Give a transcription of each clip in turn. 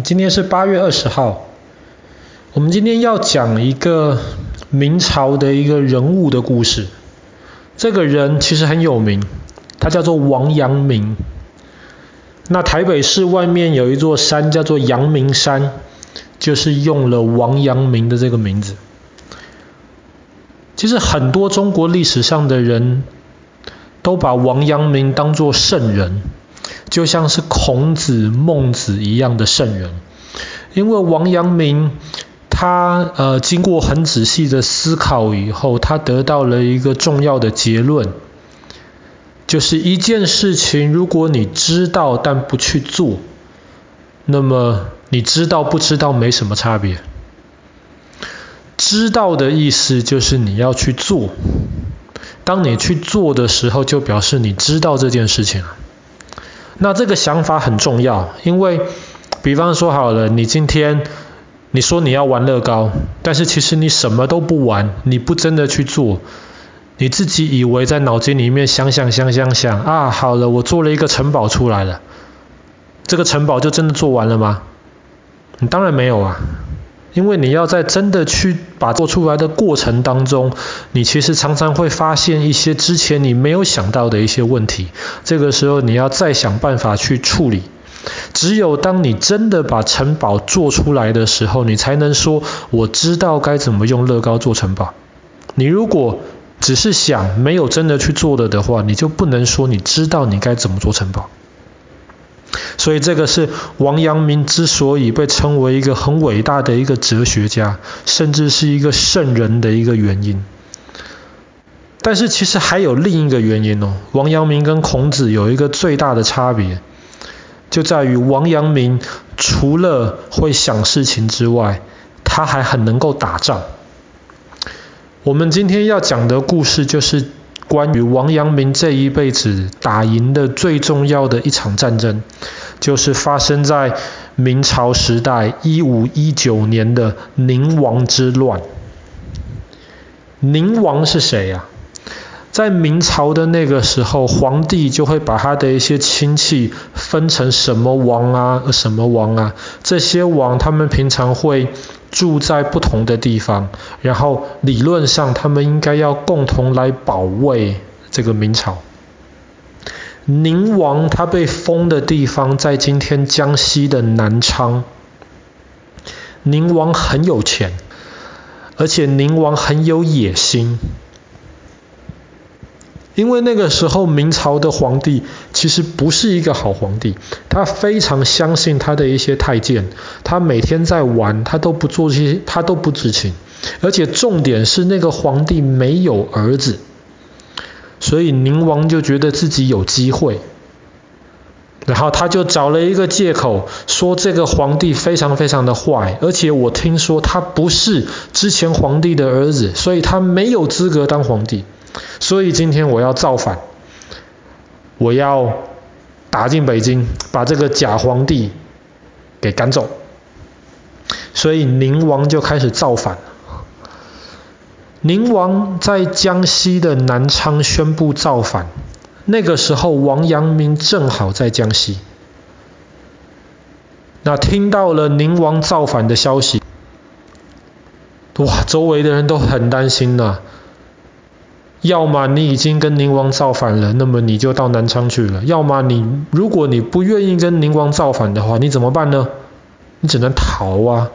今天是八月二十号，我们今天要讲一个明朝的一个人物的故事。这个人其实很有名，他叫做王阳明。那台北市外面有一座山叫做阳明山，就是用了王阳明的这个名字。其实很多中国历史上的人都把王阳明当作圣人。就像是孔子、孟子一样的圣人，因为王阳明他呃经过很仔细的思考以后，他得到了一个重要的结论，就是一件事情如果你知道但不去做，那么你知道不知道没什么差别。知道的意思就是你要去做，当你去做的时候，就表示你知道这件事情了。那这个想法很重要，因为比方说好了，你今天你说你要玩乐高，但是其实你什么都不玩，你不真的去做，你自己以为在脑筋里面想想想想想啊，好了，我做了一个城堡出来了，这个城堡就真的做完了吗？你当然没有啊。因为你要在真的去把做出来的过程当中，你其实常常会发现一些之前你没有想到的一些问题，这个时候你要再想办法去处理。只有当你真的把城堡做出来的时候，你才能说我知道该怎么用乐高做城堡。你如果只是想，没有真的去做了的话，你就不能说你知道你该怎么做城堡。所以这个是王阳明之所以被称为一个很伟大的一个哲学家，甚至是一个圣人的一个原因。但是其实还有另一个原因哦，王阳明跟孔子有一个最大的差别，就在于王阳明除了会想事情之外，他还很能够打仗。我们今天要讲的故事就是。关于王阳明这一辈子打赢的最重要的一场战争，就是发生在明朝时代一五一九年的宁王之乱。宁王是谁呀？在明朝的那个时候，皇帝就会把他的一些亲戚分成什么王啊、什么王啊，这些王他们平常会。住在不同的地方，然后理论上他们应该要共同来保卫这个明朝。宁王他被封的地方在今天江西的南昌。宁王很有钱，而且宁王很有野心。因为那个时候明朝的皇帝其实不是一个好皇帝，他非常相信他的一些太监，他每天在玩，他都不做这些，他都不知情。而且重点是那个皇帝没有儿子，所以宁王就觉得自己有机会，然后他就找了一个借口说这个皇帝非常非常的坏，而且我听说他不是之前皇帝的儿子，所以他没有资格当皇帝。所以今天我要造反，我要打进北京，把这个假皇帝给赶走。所以宁王就开始造反。宁王在江西的南昌宣布造反，那个时候王阳明正好在江西。那听到了宁王造反的消息，哇，周围的人都很担心呐。要么你已经跟宁王造反了，那么你就到南昌去了；要么你如果你不愿意跟宁王造反的话，你怎么办呢？你只能逃啊！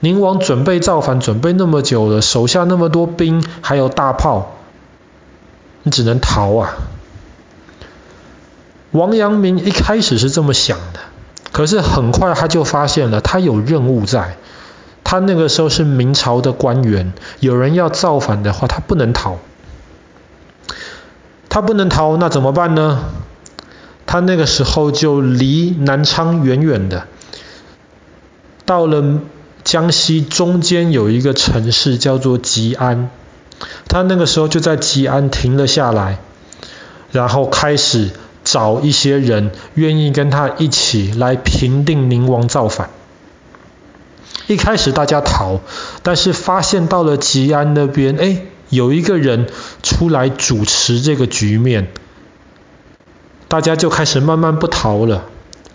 宁王准备造反，准备那么久了，手下那么多兵，还有大炮，你只能逃啊！王阳明一开始是这么想的，可是很快他就发现了，他有任务在。他那个时候是明朝的官员，有人要造反的话，他不能逃。他不能逃，那怎么办呢？他那个时候就离南昌远远的，到了江西中间有一个城市叫做吉安，他那个时候就在吉安停了下来，然后开始找一些人愿意跟他一起来平定宁王造反。一开始大家逃，但是发现到了吉安那边，哎。有一个人出来主持这个局面，大家就开始慢慢不逃了，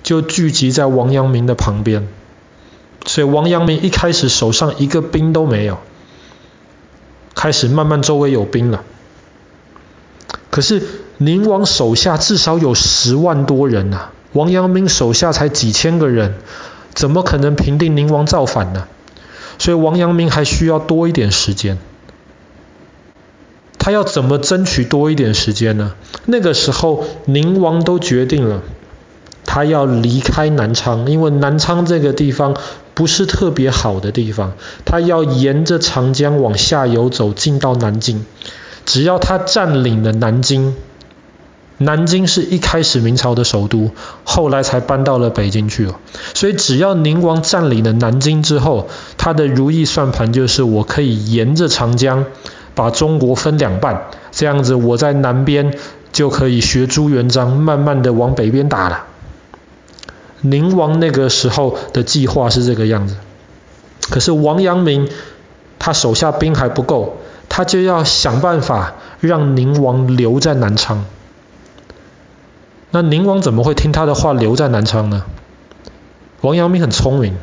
就聚集在王阳明的旁边。所以王阳明一开始手上一个兵都没有，开始慢慢周围有兵了。可是宁王手下至少有十万多人呐，王阳明手下才几千个人，怎么可能平定宁王造反呢？所以王阳明还需要多一点时间。他要怎么争取多一点时间呢？那个时候宁王都决定了，他要离开南昌，因为南昌这个地方不是特别好的地方，他要沿着长江往下游走，进到南京。只要他占领了南京，南京是一开始明朝的首都，后来才搬到了北京去了。所以只要宁王占领了南京之后，他的如意算盘就是我可以沿着长江把中国分两半，这样子我在南边就可以学朱元璋，慢慢的往北边打了。宁王那个时候的计划是这个样子，可是王阳明他手下兵还不够。他就要想办法让宁王留在南昌。那宁王怎么会听他的话留在南昌呢？王阳明很聪明，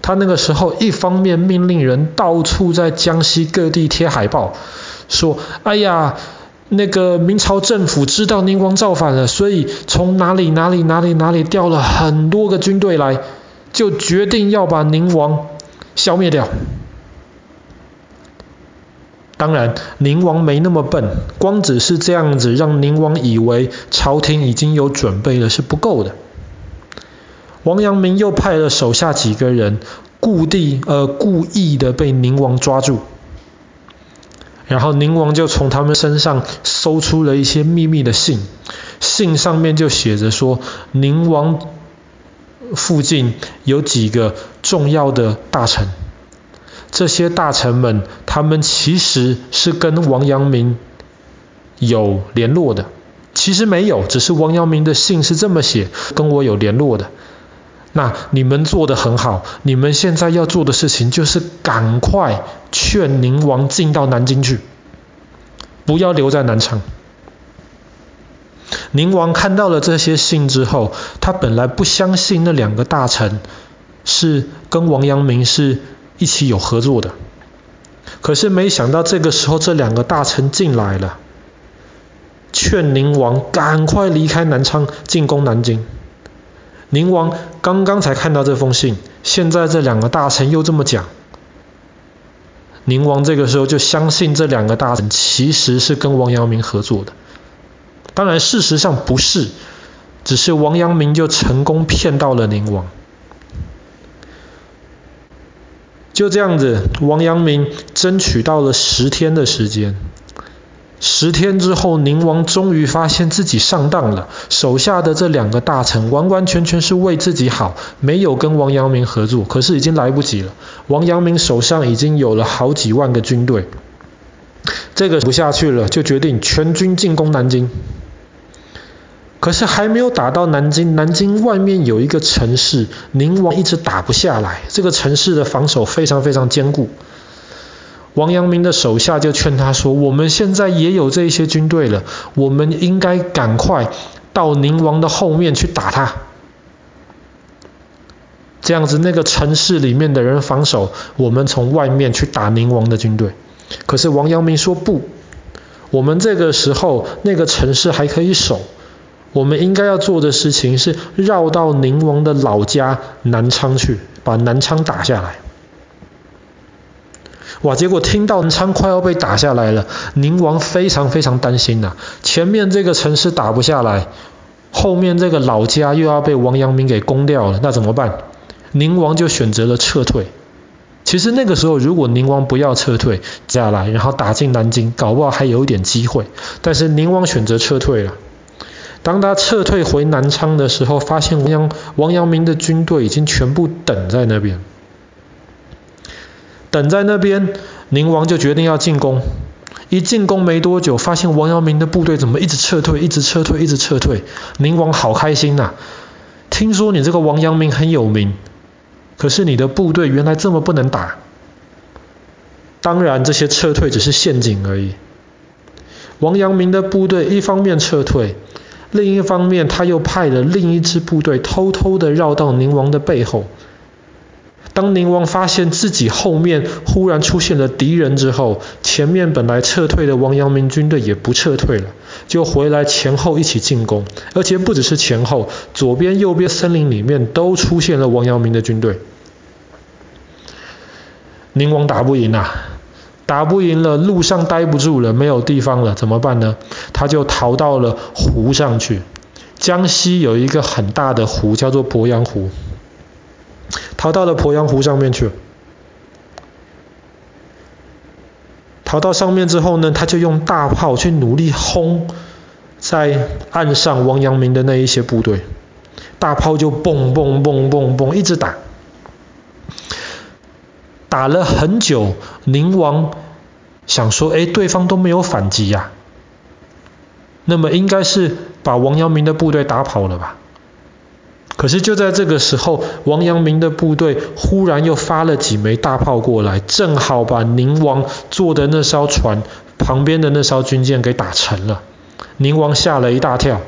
他那个时候一方面命令人到处在江西各地贴海报，说：“哎呀，那个明朝政府知道宁王造反了，所以从哪里哪里哪里哪里调了很多个军队来，就决定要把宁王消灭掉。”当然，宁王没那么笨，光只是这样子让宁王以为朝廷已经有准备了是不够的。王阳明又派了手下几个人，故地呃故意的被宁王抓住，然后宁王就从他们身上搜出了一些秘密的信，信上面就写着说，宁王附近有几个重要的大臣。这些大臣们，他们其实是跟王阳明有联络的。其实没有，只是王阳明的信是这么写，跟我有联络的。那你们做的很好，你们现在要做的事情就是赶快劝宁王进到南京去，不要留在南昌。宁王看到了这些信之后，他本来不相信那两个大臣是跟王阳明是。一起有合作的，可是没想到这个时候这两个大臣进来了，劝宁王赶快离开南昌，进攻南京。宁王刚刚才看到这封信，现在这两个大臣又这么讲，宁王这个时候就相信这两个大臣其实是跟王阳明合作的。当然事实上不是，只是王阳明就成功骗到了宁王。就这样子，王阳明争取到了十天的时间。十天之后，宁王终于发现自己上当了，手下的这两个大臣完完全全是为自己好，没有跟王阳明合作。可是已经来不及了，王阳明手上已经有了好几万个军队，这个不下去了，就决定全军进攻南京。可是还没有打到南京，南京外面有一个城市，宁王一直打不下来。这个城市的防守非常非常坚固。王阳明的手下就劝他说：“我们现在也有这些军队了，我们应该赶快到宁王的后面去打他。这样子，那个城市里面的人防守，我们从外面去打宁王的军队。”可是王阳明说：“不，我们这个时候那个城市还可以守。”我们应该要做的事情是绕到宁王的老家南昌去，把南昌打下来。哇！结果听到南昌快要被打下来了，宁王非常非常担心呐、前面这个城市打不下来，后面这个老家又要被王阳明给攻掉了，那怎么办？宁王就选择了撤退。其实那个时候，如果宁王不要撤退下来，然后打进南京，搞不好还有一点机会。但是宁王选择撤退了。当他撤退回南昌的时候，发现王阳王阳明的军队已经全部等在那边。等在那边，宁王就决定要进攻。一进攻没多久，发现王阳明的部队怎么一直撤退，一直撤退，一直撤退。宁王好开心呐！听说你这个王阳明很有名，可是你的部队原来这么不能打。当然，这些撤退只是陷阱而已。王阳明的部队一方面撤退。另一方面，他又派了另一支部队偷偷的绕到宁王的背后，当宁王发现自己后面忽然出现了敌人之后，前面本来撤退的王阳明军队也不撤退了，就回来前后一起进攻，而且不只是前后，左边右边森林里面都出现了王阳明的军队。宁王打不赢啊，打不赢了，路上待不住了，没有地方了，怎么办呢？他就逃到了湖上去。江西有一个很大的湖，叫做鄱阳湖。逃到了鄱阳湖上面去。逃到上面之后呢，他就用大炮去努力轰在岸上王阳明的那一些部队，大炮就蹦蹦蹦蹦蹦一直打，打了很久，宁王想说，哎，对方都没有反击呀，那么应该是把王阳明的部队打跑了吧。可是就在这个时候，王阳明的部队忽然又发了几枚大炮过来，正好把宁王坐的那艘船旁边的那艘军舰给打沉了。宁王吓了一大跳。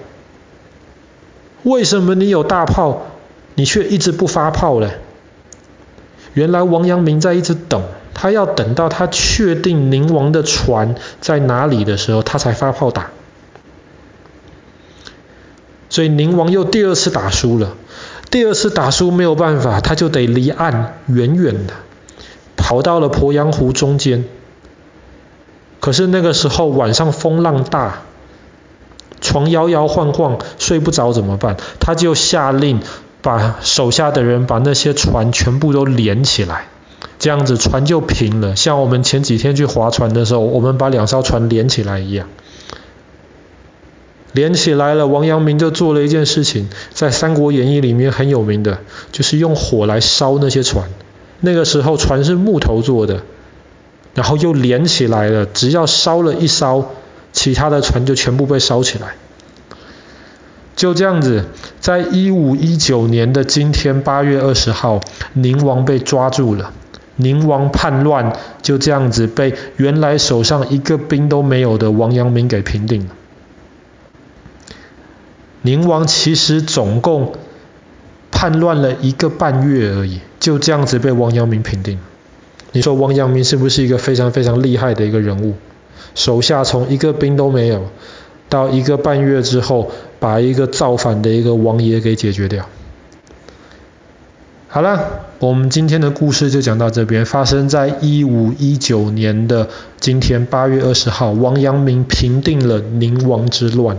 为什么你有大炮，你却一直不发炮嘞？原来王阳明在一直等，他要等到他确定宁王的船在哪里的时候，他才发炮打。所以宁王又第二次打输了。第二次打输没有办法，他就得离岸远远的跑到了鄱阳湖中间。可是那个时候晚上风浪大，床摇摇晃晃，睡不着怎么办？他就下令把手下的人把那些船全部都连起来，这样子船就平了。像我们前几天去划船的时候，我们把两艘船连起来一样。连起来了，王阳明就做了一件事情，在《三国演义》里面很有名的，就是用火来烧那些船。那个时候船是木头做的，然后又连起来了，只要烧了一烧，其他的船就全部被烧起来。就这样子，在一五一九年的今天八月二十号，宁王被抓住了。宁王叛乱，就这样子被原来手上一个兵都没有的王阳明给平定了。宁王其实总共叛乱了一个半月而已，就这样子被王阳明平定。你说王阳明是不是一个非常非常厉害的一个人物？手下从一个兵都没有，到一个半月之后，把一个造反的一个王爷给解决掉。好了，我们今天的故事就讲到这边。发生在一五一九年的今天八月二十号，王阳明平定了宁王之乱。